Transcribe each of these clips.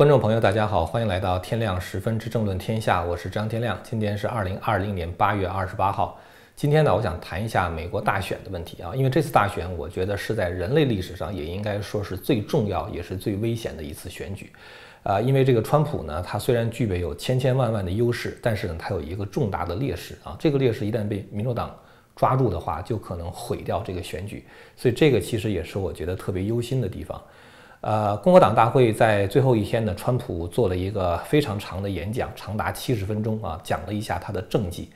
观众朋友，大家好，欢迎来到天亮十分之政论天下，我是张天亮。今天是二零二零年八月二十八号。今天呢，我想谈一下美国大选的问题啊，因为这次大选，我觉得是在人类历史上也应该说是最重要也是最危险的一次选举。啊，因为这个川普呢，他虽然具备有千千万万的优势，但是呢，他有一个重大的劣势啊。这个劣势一旦被民主党抓住的话，就可能毁掉这个选举。所以这个其实也是我觉得特别忧心的地方。呃，共和党大会在最后一天呢，川普做了一个非常长的演讲，长达七十分钟啊，讲了一下他的政绩。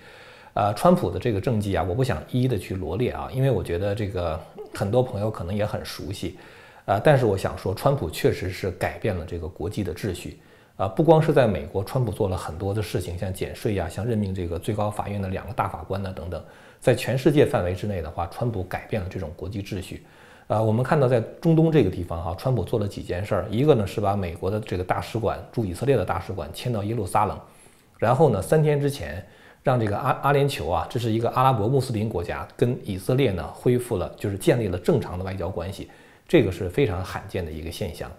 呃，川普的这个政绩啊，我不想一一的去罗列啊，因为我觉得这个很多朋友可能也很熟悉。呃，但是我想说，川普确实是改变了这个国际的秩序。啊，不光是在美国，川普做了很多的事情，像减税呀，像任命这个最高法院的两个大法官呢等等，在全世界范围之内的话，川普改变了这种国际秩序。啊，我们看到在中东这个地方哈，川普做了几件事儿。一个呢是把美国的这个大使馆驻以色列的大使馆迁到耶路撒冷，然后呢三天之前让这个阿阿联酋啊，这是一个阿拉伯穆斯林国家，跟以色列呢恢复了就是建立了正常的外交关系，这个是非常罕见的一个现象。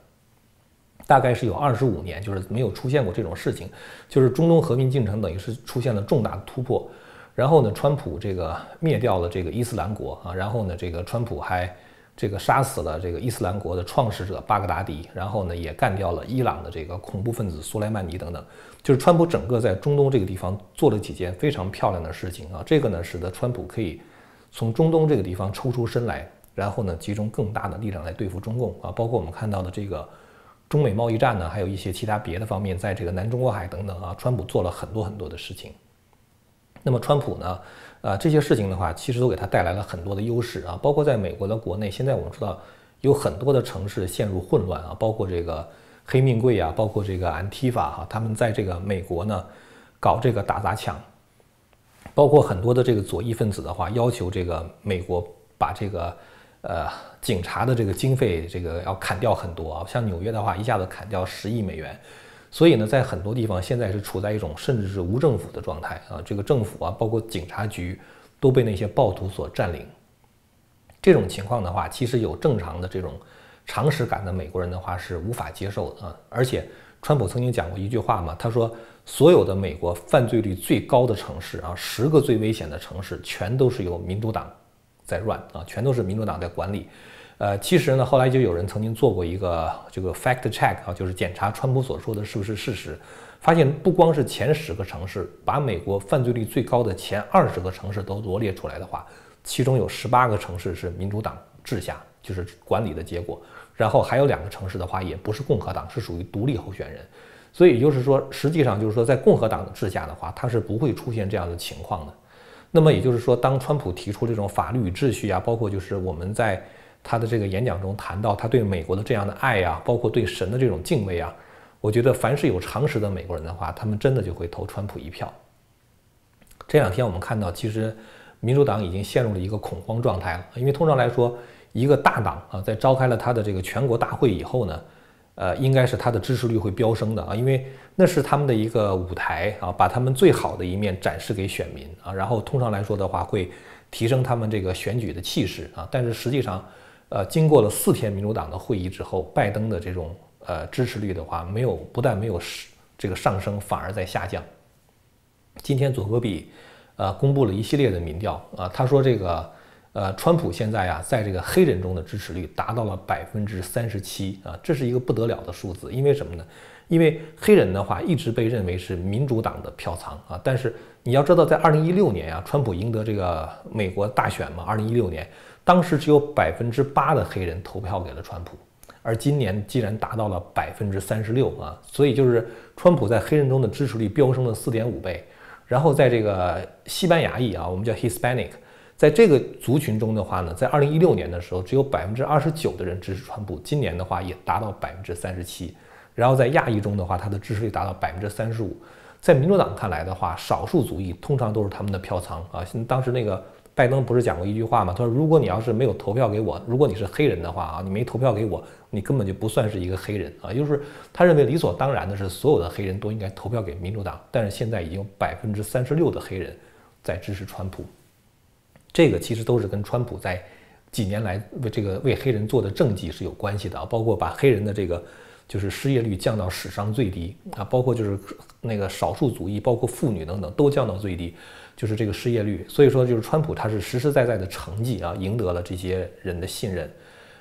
大概是有二十五年，就是没有出现过这种事情，就是中东和平进程等于是出现了重大的突破。然后呢，川普这个灭掉了这个伊斯兰国啊，然后呢，这个川普还。这个杀死了这个伊斯兰国的创始者巴格达迪，然后呢也干掉了伊朗的这个恐怖分子苏莱曼尼等等，就是川普整个在中东这个地方做了几件非常漂亮的事情啊，这个呢使得川普可以从中东这个地方抽出身来，然后呢集中更大的力量来对付中共啊，包括我们看到的这个中美贸易战呢，还有一些其他别的方面，在这个南中国海等等啊，川普做了很多很多的事情。那么川普呢？啊，这些事情的话，其实都给他带来了很多的优势啊，包括在美国的国内，现在我们知道有很多的城市陷入混乱啊，包括这个黑命贵啊，包括这个安提法哈，他们在这个美国呢搞这个打砸抢，包括很多的这个左翼分子的话，要求这个美国把这个呃警察的这个经费这个要砍掉很多啊，像纽约的话，一下子砍掉十亿美元。所以呢，在很多地方现在是处在一种甚至是无政府的状态啊，这个政府啊，包括警察局都被那些暴徒所占领。这种情况的话，其实有正常的这种常识感的美国人的话是无法接受的啊。而且，川普曾经讲过一句话嘛，他说，所有的美国犯罪率最高的城市啊，十个最危险的城市，全都是由民主党在 run 啊，全都是民主党在管理。呃，其实呢，后来就有人曾经做过一个这个 fact check 啊，就是检查川普所说的是不是事实，发现不光是前十个城市，把美国犯罪率最高的前二十个城市都罗列出来的话，其中有十八个城市是民主党治下，就是管理的结果，然后还有两个城市的话，也不是共和党，是属于独立候选人，所以就是说，实际上就是说，在共和党治下的话，它是不会出现这样的情况的。那么也就是说，当川普提出这种法律与秩序啊，包括就是我们在他的这个演讲中谈到他对美国的这样的爱呀，包括对神的这种敬畏啊，我觉得凡是有常识的美国人的话，他们真的就会投川普一票。这两天我们看到，其实民主党已经陷入了一个恐慌状态了，因为通常来说，一个大党啊，在召开了他的这个全国大会以后呢，呃，应该是他的支持率会飙升的啊，因为那是他们的一个舞台啊，把他们最好的一面展示给选民啊，然后通常来说的话，会提升他们这个选举的气势啊，但是实际上。呃，经过了四天民主党的会议之后，拜登的这种呃支持率的话，没有不但没有这个上升，反而在下降。今天佐戈比呃公布了一系列的民调啊，他说这个呃川普现在啊在这个黑人中的支持率达到了百分之三十七啊，这是一个不得了的数字。因为什么呢？因为黑人的话一直被认为是民主党的票仓啊，但是你要知道，在二零一六年啊，川普赢得这个美国大选嘛，二零一六年。当时只有百分之八的黑人投票给了川普，而今年竟然达到了百分之三十六啊！所以就是川普在黑人中的支持率飙升了四点五倍。然后在这个西班牙裔啊，我们叫 Hispanic，在这个族群中的话呢，在二零一六年的时候只有百分之二十九的人支持川普，今年的话也达到百分之三十七。然后在亚裔中的话，他的支持率达到百分之三十五。在民主党看来的话，少数族裔通常都是他们的票仓啊。当时那个。拜登不是讲过一句话吗？他说：“如果你要是没有投票给我，如果你是黑人的话啊，你没投票给我，你根本就不算是一个黑人啊。”就是他认为理所当然的是，所有的黑人都应该投票给民主党。但是现在已经百分之三十六的黑人在支持川普，这个其实都是跟川普在几年来为这个为黑人做的政绩是有关系的啊，包括把黑人的这个就是失业率降到史上最低啊，包括就是那个少数族裔，包括妇女等等都降到最低，就是这个失业率。所以说，就是川普他是实实在在的成绩啊，赢得了这些人的信任。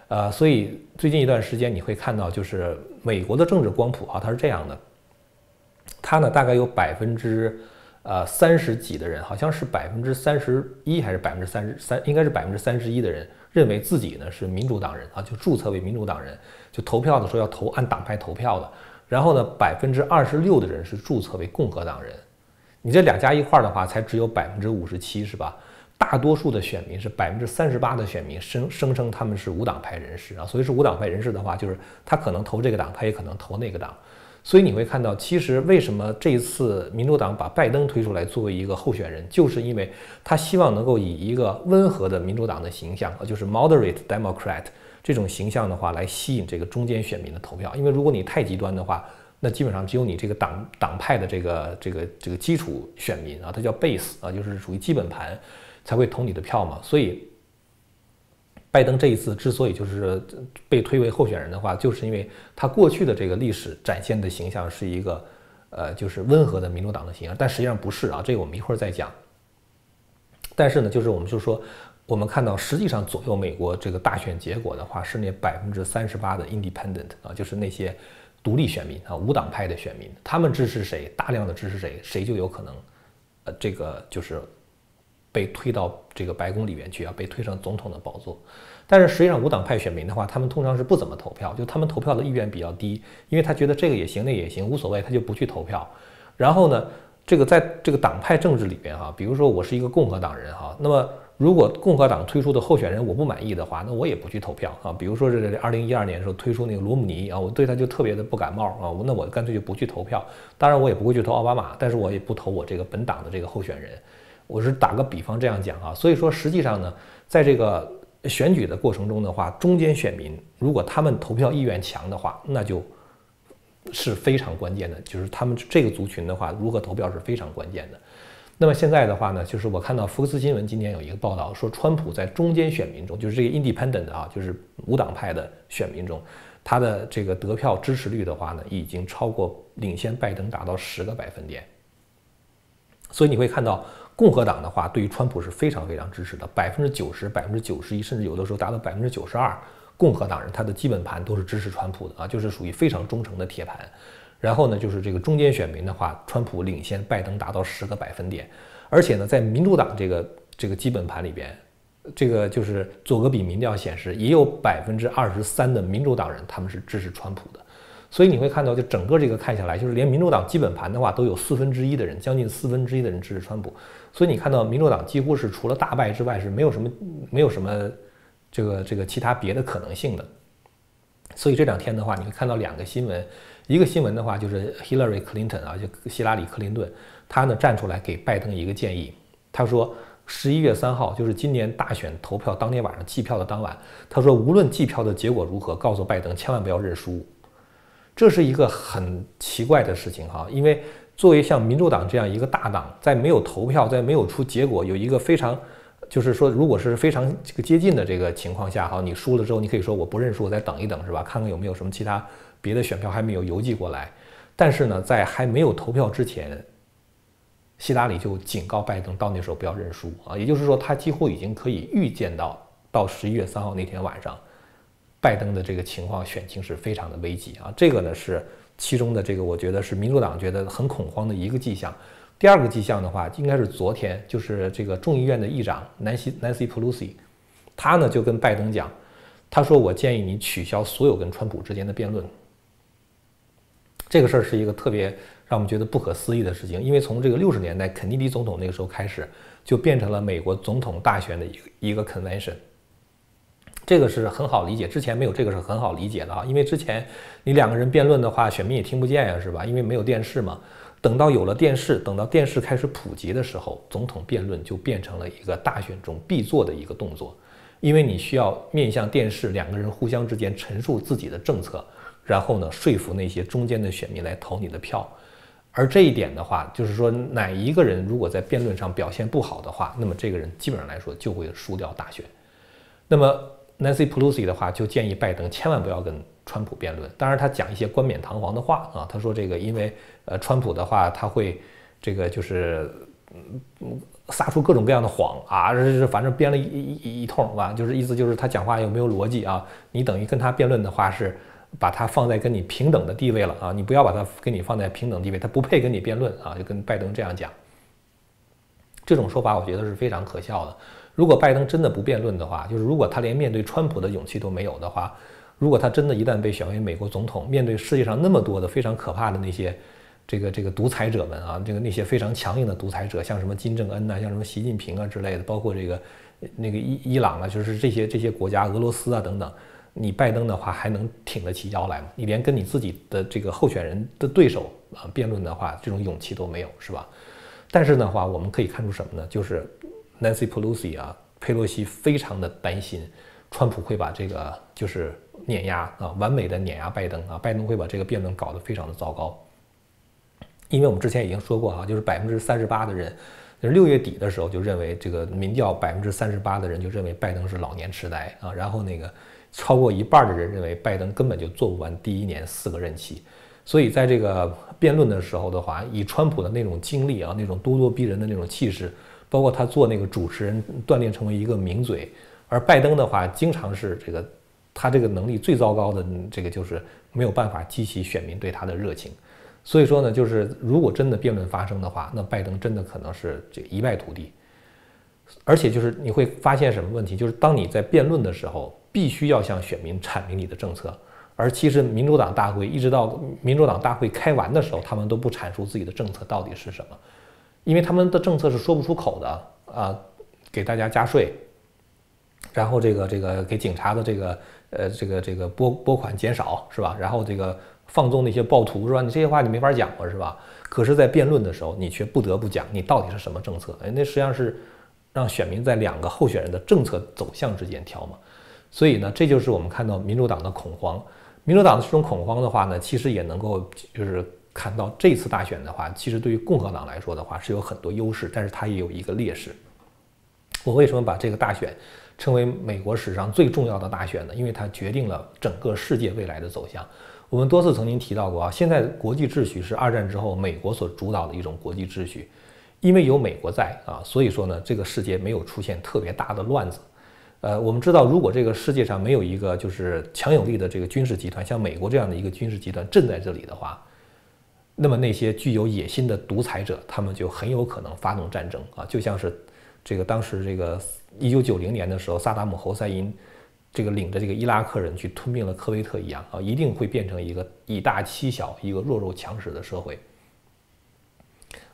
呃，所以最近一段时间你会看到，就是美国的政治光谱啊，它是这样的，它呢大概有百分之呃三十几的人，好像是百分之三十一还是百分之三十三，应该是百分之三十一的人认为自己呢是民主党人啊，就注册为民主党人，就投票的时候要投按党派投票的。然后呢，百分之二十六的人是注册为共和党人，你这两加一块儿的话，才只有百分之五十七，是吧？大多数的选民是百分之三十八的选民声声称他们是无党派人士啊，所以是无党派人士的话，就是他可能投这个党，他也可能投那个党。所以你会看到，其实为什么这一次民主党把拜登推出来作为一个候选人，就是因为他希望能够以一个温和的民主党的形象，就是 moderate Democrat 这种形象的话，来吸引这个中间选民的投票。因为如果你太极端的话，那基本上只有你这个党党派的这个这个这个基础选民啊，它叫 base 啊，就是属于基本盘。才会投你的票嘛，所以拜登这一次之所以就是被推为候选人的话，就是因为他过去的这个历史展现的形象是一个呃，就是温和的民主党的形象，但实际上不是啊，这个我们一会儿再讲。但是呢，就是我们就说，我们看到实际上左右美国这个大选结果的话，是那百分之三十八的 Independent 啊，就是那些独立选民啊，无党派的选民，他们支持谁，大量的支持谁，谁就有可能，呃，这个就是。被推到这个白宫里面去啊，被推上总统的宝座。但是实际上，无党派选民的话，他们通常是不怎么投票，就他们投票的意愿比较低，因为他觉得这个也行，那也行，无所谓，他就不去投票。然后呢，这个在这个党派政治里边哈，比如说我是一个共和党人哈，那么如果共和党推出的候选人我不满意的话，那我也不去投票啊。比如说这二零一二年的时候推出那个罗姆尼啊，我对他就特别的不感冒啊，那我干脆就不去投票。当然我也不会去投奥巴马，但是我也不投我这个本党的这个候选人。我是打个比方这样讲啊，所以说实际上呢，在这个选举的过程中的话，中间选民如果他们投票意愿强的话，那就是非常关键的，就是他们这个族群的话，如何投票是非常关键的。那么现在的话呢，就是我看到福克斯新闻今天有一个报道说，川普在中间选民中，就是这个 Independent 啊，就是无党派的选民中，他的这个得票支持率的话呢，已经超过领先拜登达到十个百分点。所以你会看到。共和党的话，对于川普是非常非常支持的，百分之九十、百分之九十一，甚至有的时候达到百分之九十二，共和党人他的基本盘都是支持川普的啊，就是属于非常忠诚的铁盘。然后呢，就是这个中间选民的话，川普领先拜登达到十个百分点，而且呢，在民主党这个这个基本盘里边，这个就是佐格比民调显示，也有百分之二十三的民主党人他们是支持川普的。所以你会看到，就整个这个看下来，就是连民主党基本盘的话，都有四分之一的人，将近四分之一的人支持川普。所以你看到民主党几乎是除了大败之外，是没有什么没有什么这个这个其他别的可能性的。所以这两天的话，你会看到两个新闻，一个新闻的话就是 Hillary Clinton 啊，就希拉里克林顿，他呢站出来给拜登一个建议，他说十一月三号就是今年大选投票当天晚上计票的当晚，他说无论计票的结果如何，告诉拜登千万不要认输。这是一个很奇怪的事情哈，因为作为像民主党这样一个大党，在没有投票，在没有出结果，有一个非常，就是说，如果是非常这个接近的这个情况下哈，你输了之后，你可以说我不认输，我再等一等是吧？看看有没有什么其他别的选票还没有邮寄过来。但是呢，在还没有投票之前，希拉里就警告拜登，到那时候不要认输啊，也就是说，他几乎已经可以预见到，到十一月三号那天晚上。拜登的这个情况选情是非常的危急啊，这个呢是其中的这个，我觉得是民主党觉得很恐慌的一个迹象。第二个迹象的话，应该是昨天，就是这个众议院的议长南希南希普鲁西他呢就跟拜登讲，他说我建议你取消所有跟川普之间的辩论。这个事儿是一个特别让我们觉得不可思议的事情，因为从这个六十年代肯尼迪总统那个时候开始，就变成了美国总统大选的一个一个 convention。这个是很好理解，之前没有这个是很好理解的啊，因为之前你两个人辩论的话，选民也听不见呀，是吧？因为没有电视嘛。等到有了电视，等到电视开始普及的时候，总统辩论就变成了一个大选中必做的一个动作，因为你需要面向电视，两个人互相之间陈述自己的政策，然后呢说服那些中间的选民来投你的票。而这一点的话，就是说哪一个人如果在辩论上表现不好的话，那么这个人基本上来说就会输掉大选。那么。Nancy Pelosi 的话就建议拜登千万不要跟川普辩论。当然，他讲一些冠冕堂皇的话啊，他说这个因为呃川普的话他会这个就是嗯撒出各种各样的谎啊，这是反正编了一一一通吧，就是意思就是他讲话有没有逻辑啊？你等于跟他辩论的话是把他放在跟你平等的地位了啊，你不要把他跟你放在平等地位，他不配跟你辩论啊，就跟拜登这样讲。这种说法我觉得是非常可笑的。如果拜登真的不辩论的话，就是如果他连面对川普的勇气都没有的话，如果他真的一旦被选为美国总统，面对世界上那么多的非常可怕的那些这个这个独裁者们啊，这个那些非常强硬的独裁者，像什么金正恩呐，像什么习近平啊之类的，包括这个那个伊伊朗啊，就是这些这些国家，俄罗斯啊等等，你拜登的话还能挺得起腰来吗？你连跟你自己的这个候选人的对手啊辩论的话，这种勇气都没有，是吧？但是的话，我们可以看出什么呢？就是 Nancy Pelosi 啊，佩洛西非常的担心，川普会把这个就是碾压啊，完美的碾压拜登啊，拜登会把这个辩论搞得非常的糟糕。因为我们之前已经说过哈，就是百分之三十八的人，就是六月底的时候就认为这个民调百分之三十八的人就认为拜登是老年痴呆啊，然后那个超过一半的人认为拜登根本就做不完第一年四个任期。所以在这个辩论的时候的话，以川普的那种经历啊，那种咄咄逼人的那种气势，包括他做那个主持人锻炼成为一个名嘴，而拜登的话，经常是这个他这个能力最糟糕的这个就是没有办法激起选民对他的热情。所以说呢，就是如果真的辩论发生的话，那拜登真的可能是这一败涂地。而且就是你会发现什么问题？就是当你在辩论的时候，必须要向选民阐明你的政策。而其实民主党大会一直到民主党大会开完的时候，他们都不阐述自己的政策到底是什么，因为他们的政策是说不出口的啊，给大家加税，然后这个这个给警察的这个呃这个这个拨拨款减少是吧？然后这个放纵那些暴徒是吧？你这些话你没法讲了是吧？可是，在辩论的时候，你却不得不讲你到底是什么政策？哎，那实际上是让选民在两个候选人的政策走向之间挑嘛。所以呢，这就是我们看到民主党的恐慌。民主党的这种恐慌的话呢，其实也能够就是看到这次大选的话，其实对于共和党来说的话是有很多优势，但是它也有一个劣势。我为什么把这个大选称为美国史上最重要的大选呢？因为它决定了整个世界未来的走向。我们多次曾经提到过啊，现在国际秩序是二战之后美国所主导的一种国际秩序，因为有美国在啊，所以说呢，这个世界没有出现特别大的乱子。呃，我们知道，如果这个世界上没有一个就是强有力的这个军事集团，像美国这样的一个军事集团镇在这里的话，那么那些具有野心的独裁者，他们就很有可能发动战争啊，就像是这个当时这个一九九零年的时候，萨达姆侯赛因这个领着这个伊拉克人去吞并了科威特一样啊，一定会变成一个以大欺小、一个弱肉强食的社会。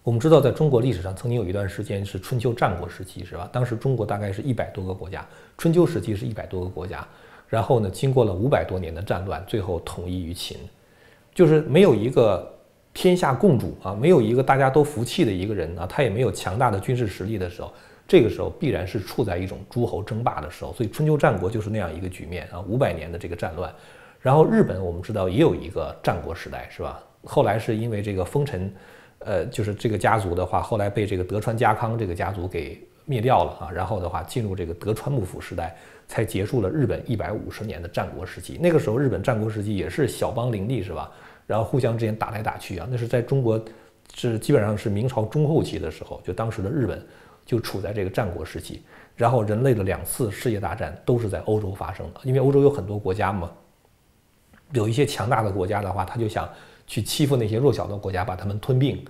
我们知道，在中国历史上曾经有一段时间是春秋战国时期，是吧？当时中国大概是一百多个国家，春秋时期是一百多个国家。然后呢，经过了五百多年的战乱，最后统一于秦，就是没有一个天下共主啊，没有一个大家都服气的一个人啊，他也没有强大的军事实力的时候，这个时候必然是处在一种诸侯争霸的时候。所以春秋战国就是那样一个局面啊，五百年的这个战乱。然后日本我们知道也有一个战国时代，是吧？后来是因为这个丰臣。呃，就是这个家族的话，后来被这个德川家康这个家族给灭掉了啊，然后的话进入这个德川幕府时代，才结束了日本一百五十年的战国时期。那个时候日本战国时期也是小邦林立，是吧？然后互相之间打来打去啊，那是在中国是基本上是明朝中后期的时候，就当时的日本就处在这个战国时期。然后人类的两次世界大战都是在欧洲发生的，因为欧洲有很多国家嘛，有一些强大的国家的话，他就想。去欺负那些弱小的国家，把他们吞并，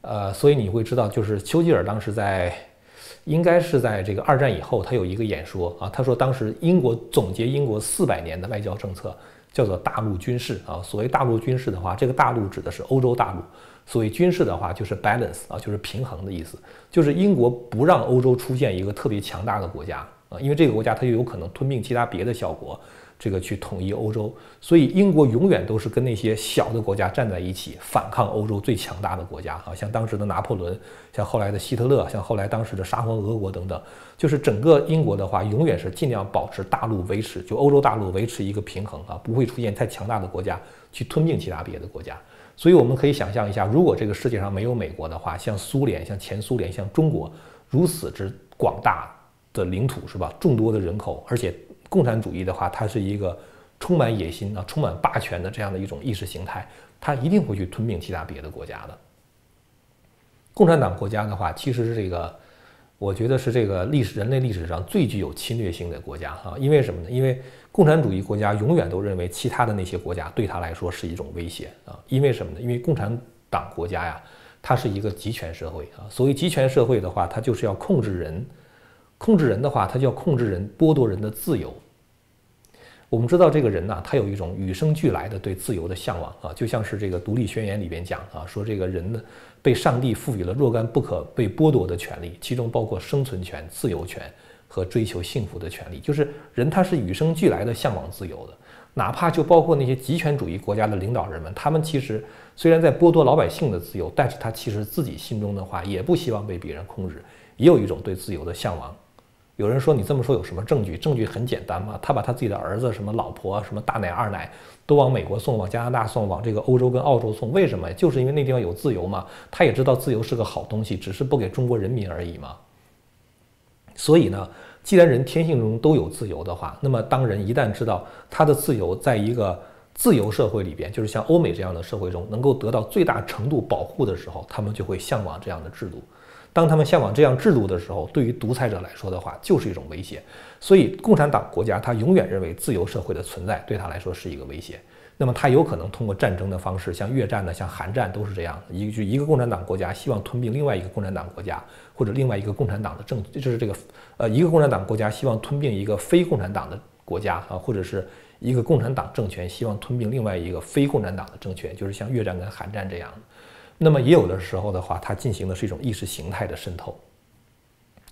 呃，所以你会知道，就是丘吉尔当时在，应该是在这个二战以后，他有一个演说啊，他说当时英国总结英国四百年的外交政策，叫做大陆军事啊。所谓大陆军事的话，这个大陆指的是欧洲大陆；所谓军事的话，就是 balance 啊，就是平衡的意思，就是英国不让欧洲出现一个特别强大的国家啊，因为这个国家它就有可能吞并其他别的小国。这个去统一欧洲，所以英国永远都是跟那些小的国家站在一起，反抗欧洲最强大的国家啊，像当时的拿破仑，像后来的希特勒，像后来当时的沙皇俄国等等，就是整个英国的话，永远是尽量保持大陆维持，就欧洲大陆维持一个平衡啊，不会出现太强大的国家去吞并其他别的国家。所以我们可以想象一下，如果这个世界上没有美国的话，像苏联、像前苏联、像中国如此之广大的领土，是吧？众多的人口，而且。共产主义的话，它是一个充满野心啊、充满霸权的这样的一种意识形态，它一定会去吞并其他别的国家的。共产党国家的话，其实是这个，我觉得是这个历史人类历史上最具有侵略性的国家哈。因为什么呢？因为共产主义国家永远都认为其他的那些国家对他来说是一种威胁啊。因为什么呢？因为共产党国家呀，它是一个集权社会啊。所谓集权社会的话，它就是要控制人，控制人的话，它就要控制人，剥夺人的自由。我们知道这个人呢，他有一种与生俱来的对自由的向往啊，就像是这个《独立宣言》里边讲啊，说这个人呢。被上帝赋予了若干不可被剥夺的权利，其中包括生存权、自由权和追求幸福的权利。就是人他是与生俱来的向往自由的，哪怕就包括那些极权主义国家的领导人们，他们其实虽然在剥夺老百姓的自由，但是他其实自己心中的话也不希望被别人控制，也有一种对自由的向往。有人说你这么说有什么证据？证据很简单嘛，他把他自己的儿子、什么老婆、什么大奶、二奶都往美国送，往加拿大送，往这个欧洲跟澳洲送，为什么？就是因为那地方有自由嘛。他也知道自由是个好东西，只是不给中国人民而已嘛。所以呢，既然人天性中都有自由的话，那么当人一旦知道他的自由在一个自由社会里边，就是像欧美这样的社会中能够得到最大程度保护的时候，他们就会向往这样的制度。当他们向往这样制度的时候，对于独裁者来说的话，就是一种威胁。所以，共产党国家他永远认为自由社会的存在对他来说是一个威胁。那么，他有可能通过战争的方式，像越战呢，像韩战都是这样。一个就一个共产党国家希望吞并另外一个共产党国家，或者另外一个共产党的政，就是这个呃一个共产党国家希望吞并一个非共产党的国家啊，或者是一个共产党政权希望吞并另外一个非共产党的政权，就是像越战跟韩战这样。那么也有的时候的话，它进行的是一种意识形态的渗透。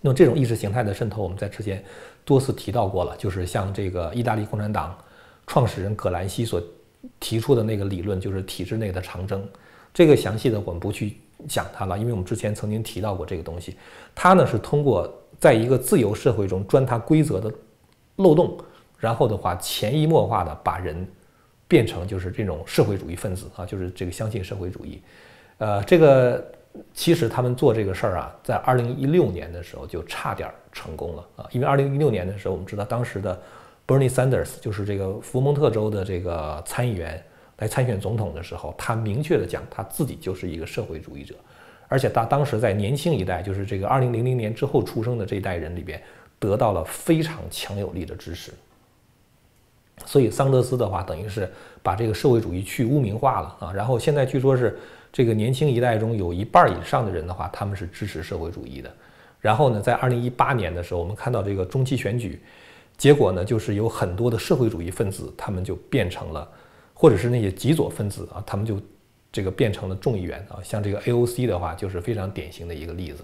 那么这种意识形态的渗透，我们在之前多次提到过了，就是像这个意大利共产党创始人葛兰西所提出的那个理论，就是体制内的长征。这个详细的我们不去讲它了，因为我们之前曾经提到过这个东西。它呢是通过在一个自由社会中钻它规则的漏洞，然后的话潜移默化的把人变成就是这种社会主义分子啊，就是这个相信社会主义。呃，这个其实他们做这个事儿啊，在二零一六年的时候就差点成功了啊，因为二零一六年的时候，我们知道当时的 Bernie Sanders 就是这个福蒙特州的这个参议员来参选总统的时候，他明确的讲他自己就是一个社会主义者，而且他当时在年轻一代，就是这个二零零零年之后出生的这一代人里边，得到了非常强有力的支持。所以桑德斯的话，等于是把这个社会主义去污名化了啊，然后现在据说是。这个年轻一代中有一半以上的人的话，他们是支持社会主义的。然后呢，在二零一八年的时候，我们看到这个中期选举，结果呢，就是有很多的社会主义分子，他们就变成了，或者是那些极左分子啊，他们就这个变成了众议员啊。像这个 AOC 的话，就是非常典型的一个例子。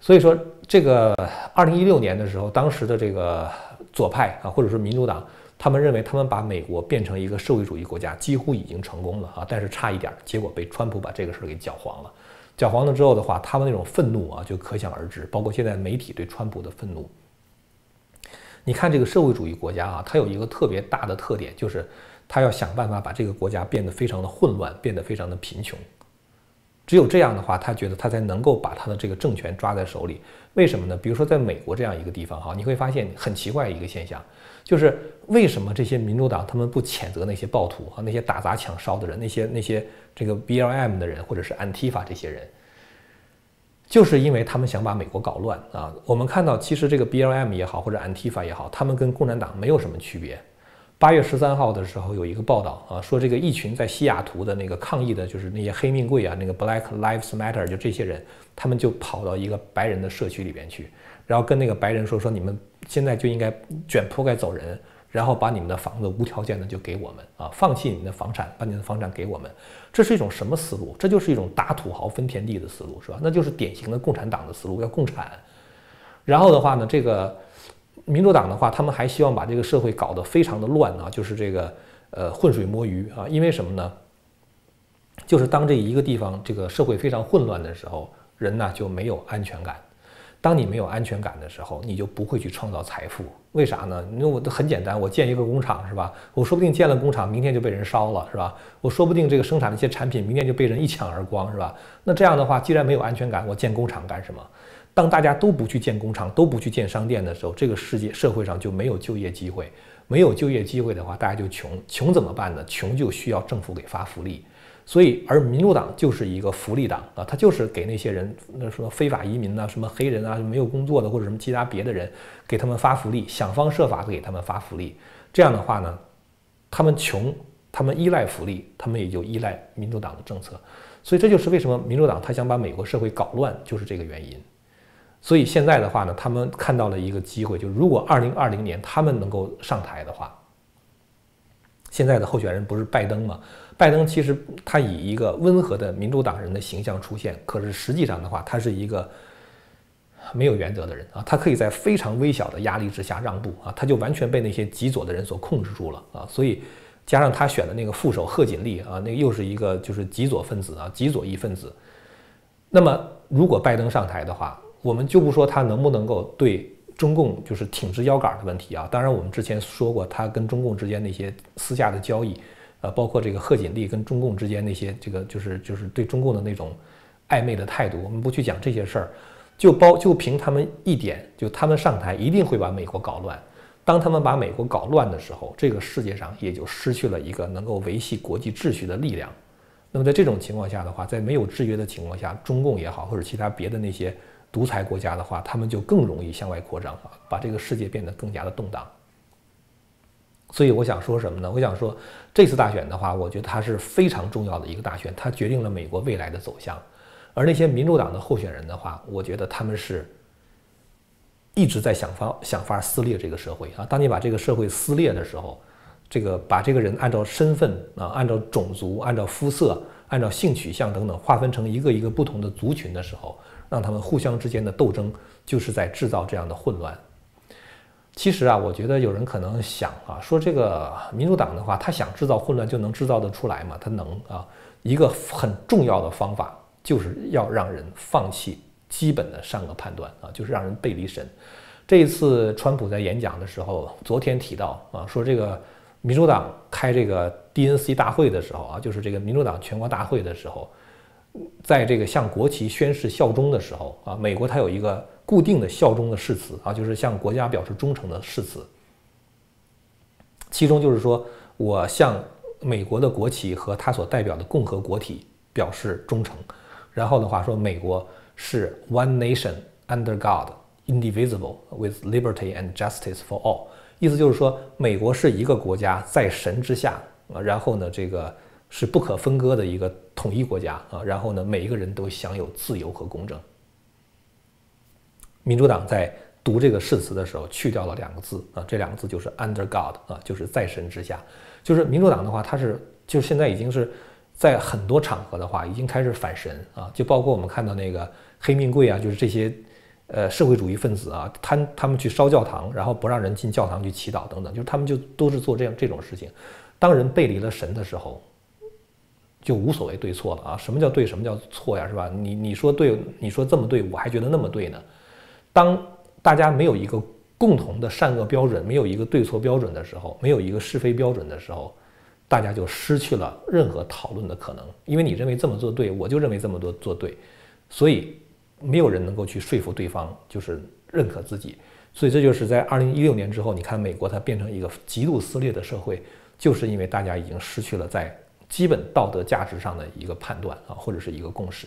所以说，这个二零一六年的时候，当时的这个左派啊，或者说民主党。他们认为，他们把美国变成一个社会主义国家，几乎已经成功了啊！但是差一点，结果被川普把这个事儿给搅黄了。搅黄了之后的话，他们那种愤怒啊，就可想而知。包括现在媒体对川普的愤怒。你看这个社会主义国家啊，它有一个特别大的特点，就是它要想办法把这个国家变得非常的混乱，变得非常的贫穷。只有这样的话，他觉得他才能够把他的这个政权抓在手里。为什么呢？比如说在美国这样一个地方哈，你会发现很奇怪一个现象。就是为什么这些民主党他们不谴责那些暴徒啊，那些打砸抢烧的人，那些那些这个 BLM 的人，或者是 Antifa 这些人，就是因为他们想把美国搞乱啊。我们看到，其实这个 BLM 也好，或者 Antifa 也好，他们跟共产党没有什么区别。八月十三号的时候有一个报道啊，说这个一群在西雅图的那个抗议的，就是那些黑命贵啊，那个 Black Lives Matter，就这些人，他们就跑到一个白人的社区里边去。然后跟那个白人说说，你们现在就应该卷铺盖走人，然后把你们的房子无条件的就给我们啊，放弃你们的房产，把你的房产给我们，这是一种什么思路？这就是一种打土豪分田地的思路，是吧？那就是典型的共产党的思路，要共产。然后的话呢，这个民主党的话，他们还希望把这个社会搞得非常的乱啊，就是这个呃浑水摸鱼啊，因为什么呢？就是当这一个地方这个社会非常混乱的时候，人呢就没有安全感。当你没有安全感的时候，你就不会去创造财富。为啥呢？因为我很简单，我建一个工厂是吧？我说不定建了工厂，明天就被人烧了是吧？我说不定这个生产的一些产品，明天就被人一抢而光是吧？那这样的话，既然没有安全感，我建工厂干什么？当大家都不去建工厂，都不去建商店的时候，这个世界社会上就没有就业机会，没有就业机会的话，大家就穷，穷怎么办呢？穷就需要政府给发福利。所以，而民主党就是一个福利党啊，他就是给那些人，那什么非法移民呐，什么黑人啊，没有工作的或者什么其他别的人，给他们发福利，想方设法给他们发福利。这样的话呢，他们穷，他们依赖福利，他们也就依赖民主党的政策。所以这就是为什么民主党他想把美国社会搞乱，就是这个原因。所以现在的话呢，他们看到了一个机会，就如果二零二零年他们能够上台的话，现在的候选人不是拜登吗？拜登其实他以一个温和的民主党人的形象出现，可是实际上的话，他是一个没有原则的人啊。他可以在非常微小的压力之下让步啊，他就完全被那些极左的人所控制住了啊。所以加上他选的那个副手贺锦丽啊，那又是一个就是极左分子啊，极左翼分子。那么如果拜登上台的话，我们就不说他能不能够对中共就是挺直腰杆的问题啊。当然，我们之前说过他跟中共之间那些私下的交易。呃，包括这个贺锦丽跟中共之间那些这个就是就是对中共的那种暧昧的态度，我们不去讲这些事儿，就包就凭他们一点，就他们上台一定会把美国搞乱。当他们把美国搞乱的时候，这个世界上也就失去了一个能够维系国际秩序的力量。那么在这种情况下的话，在没有制约的情况下，中共也好或者其他别的那些独裁国家的话，他们就更容易向外扩张啊，把这个世界变得更加的动荡。所以我想说什么呢？我想说，这次大选的话，我觉得它是非常重要的一个大选，它决定了美国未来的走向。而那些民主党的候选人的话，我觉得他们是一直在想方想法撕裂这个社会啊。当你把这个社会撕裂的时候，这个把这个人按照身份啊、按照种族、按照肤色、按照性取向等等划分成一个一个不同的族群的时候，让他们互相之间的斗争，就是在制造这样的混乱。其实啊，我觉得有人可能想啊，说这个民主党的话，他想制造混乱就能制造得出来吗？他能啊。一个很重要的方法就是要让人放弃基本的善恶判断啊，就是让人背离神。这一次川普在演讲的时候，昨天提到啊，说这个民主党开这个 DNC 大会的时候啊，就是这个民主党全国大会的时候，在这个向国旗宣誓效忠的时候啊，美国它有一个。固定的效忠的誓词啊，就是向国家表示忠诚的誓词。其中就是说我向美国的国旗和它所代表的共和国体表示忠诚。然后的话说，美国是 One Nation under God, indivisible, with liberty and justice for all。意思就是说，美国是一个国家在神之下啊，然后呢，这个是不可分割的一个统一国家啊，然后呢，每一个人都享有自由和公正。民主党在读这个誓词的时候去掉了两个字啊，这两个字就是 under God 啊，就是在神之下。就是民主党的话，它是就是现在已经是在很多场合的话，已经开始反神啊，就包括我们看到那个黑命贵啊，就是这些呃社会主义分子啊，他他们去烧教堂，然后不让人进教堂去祈祷等等，就是他们就都是做这样这种事情。当人背离了神的时候就无所谓对错了啊。什么叫对？什么叫错呀？是吧？你你说对，你说这么对，我还觉得那么对呢。当大家没有一个共同的善恶标准，没有一个对错标准的时候，没有一个是非标准的时候，大家就失去了任何讨论的可能。因为你认为这么做对，我就认为这么多做对，所以没有人能够去说服对方，就是认可自己。所以这就是在二零一六年之后，你看美国它变成一个极度撕裂的社会，就是因为大家已经失去了在基本道德价值上的一个判断啊，或者是一个共识。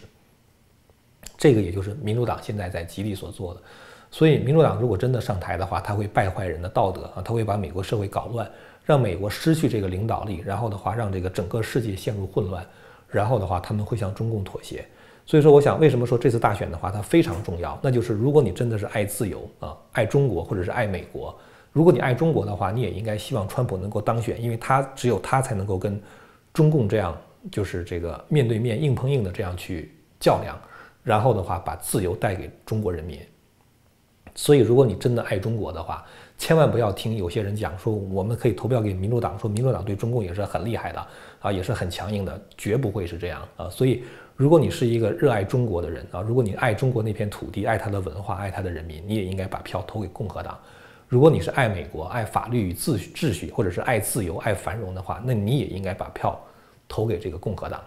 这个也就是民主党现在在极力所做的，所以民主党如果真的上台的话，他会败坏人的道德啊，他会把美国社会搞乱，让美国失去这个领导力，然后的话让这个整个世界陷入混乱，然后的话他们会向中共妥协。所以说，我想为什么说这次大选的话它非常重要？那就是如果你真的是爱自由啊，爱中国或者是爱美国，如果你爱中国的话，你也应该希望川普能够当选，因为他只有他才能够跟中共这样就是这个面对面硬碰硬的这样去较量。然后的话，把自由带给中国人民。所以，如果你真的爱中国的话，千万不要听有些人讲说我们可以投票给民主党，说民主党对中共也是很厉害的啊，也是很强硬的，绝不会是这样啊。所以，如果你是一个热爱中国的人啊，如果你爱中国那片土地，爱它的文化，爱它的人民，你也应该把票投给共和党。如果你是爱美国、爱法律与秩秩序，或者是爱自由、爱繁荣的话，那你也应该把票投给这个共和党。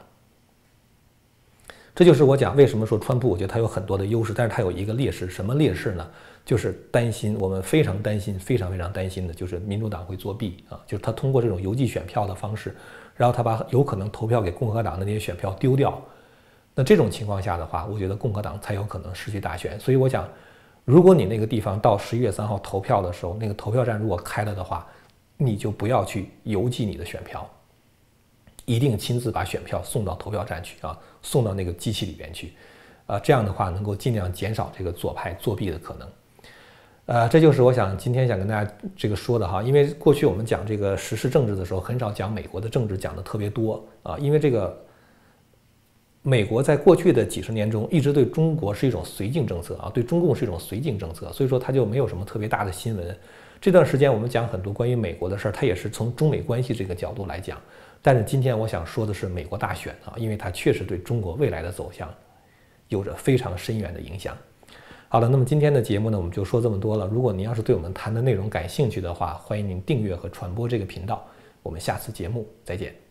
这就是我讲为什么说川普，我觉得他有很多的优势，但是他有一个劣势，什么劣势呢？就是担心，我们非常担心，非常非常担心的就是民主党会作弊啊，就是他通过这种邮寄选票的方式，然后他把有可能投票给共和党的那些选票丢掉。那这种情况下的话，我觉得共和党才有可能失去大选。所以我想，如果你那个地方到十一月三号投票的时候，那个投票站如果开了的话，你就不要去邮寄你的选票，一定亲自把选票送到投票站去啊，送到那个机器里边去，啊，这样的话能够尽量减少这个左派作弊的可能。呃，这就是我想今天想跟大家这个说的哈，因为过去我们讲这个时事政治的时候，很少讲美国的政治讲的特别多啊，因为这个美国在过去的几十年中一直对中国是一种绥靖政策啊，对中共是一种绥靖政策，所以说它就没有什么特别大的新闻。这段时间我们讲很多关于美国的事儿，它也是从中美关系这个角度来讲。但是今天我想说的是美国大选啊，因为它确实对中国未来的走向有着非常深远的影响。好了，那么今天的节目呢，我们就说这么多了。如果您要是对我们谈的内容感兴趣的话，欢迎您订阅和传播这个频道。我们下次节目再见。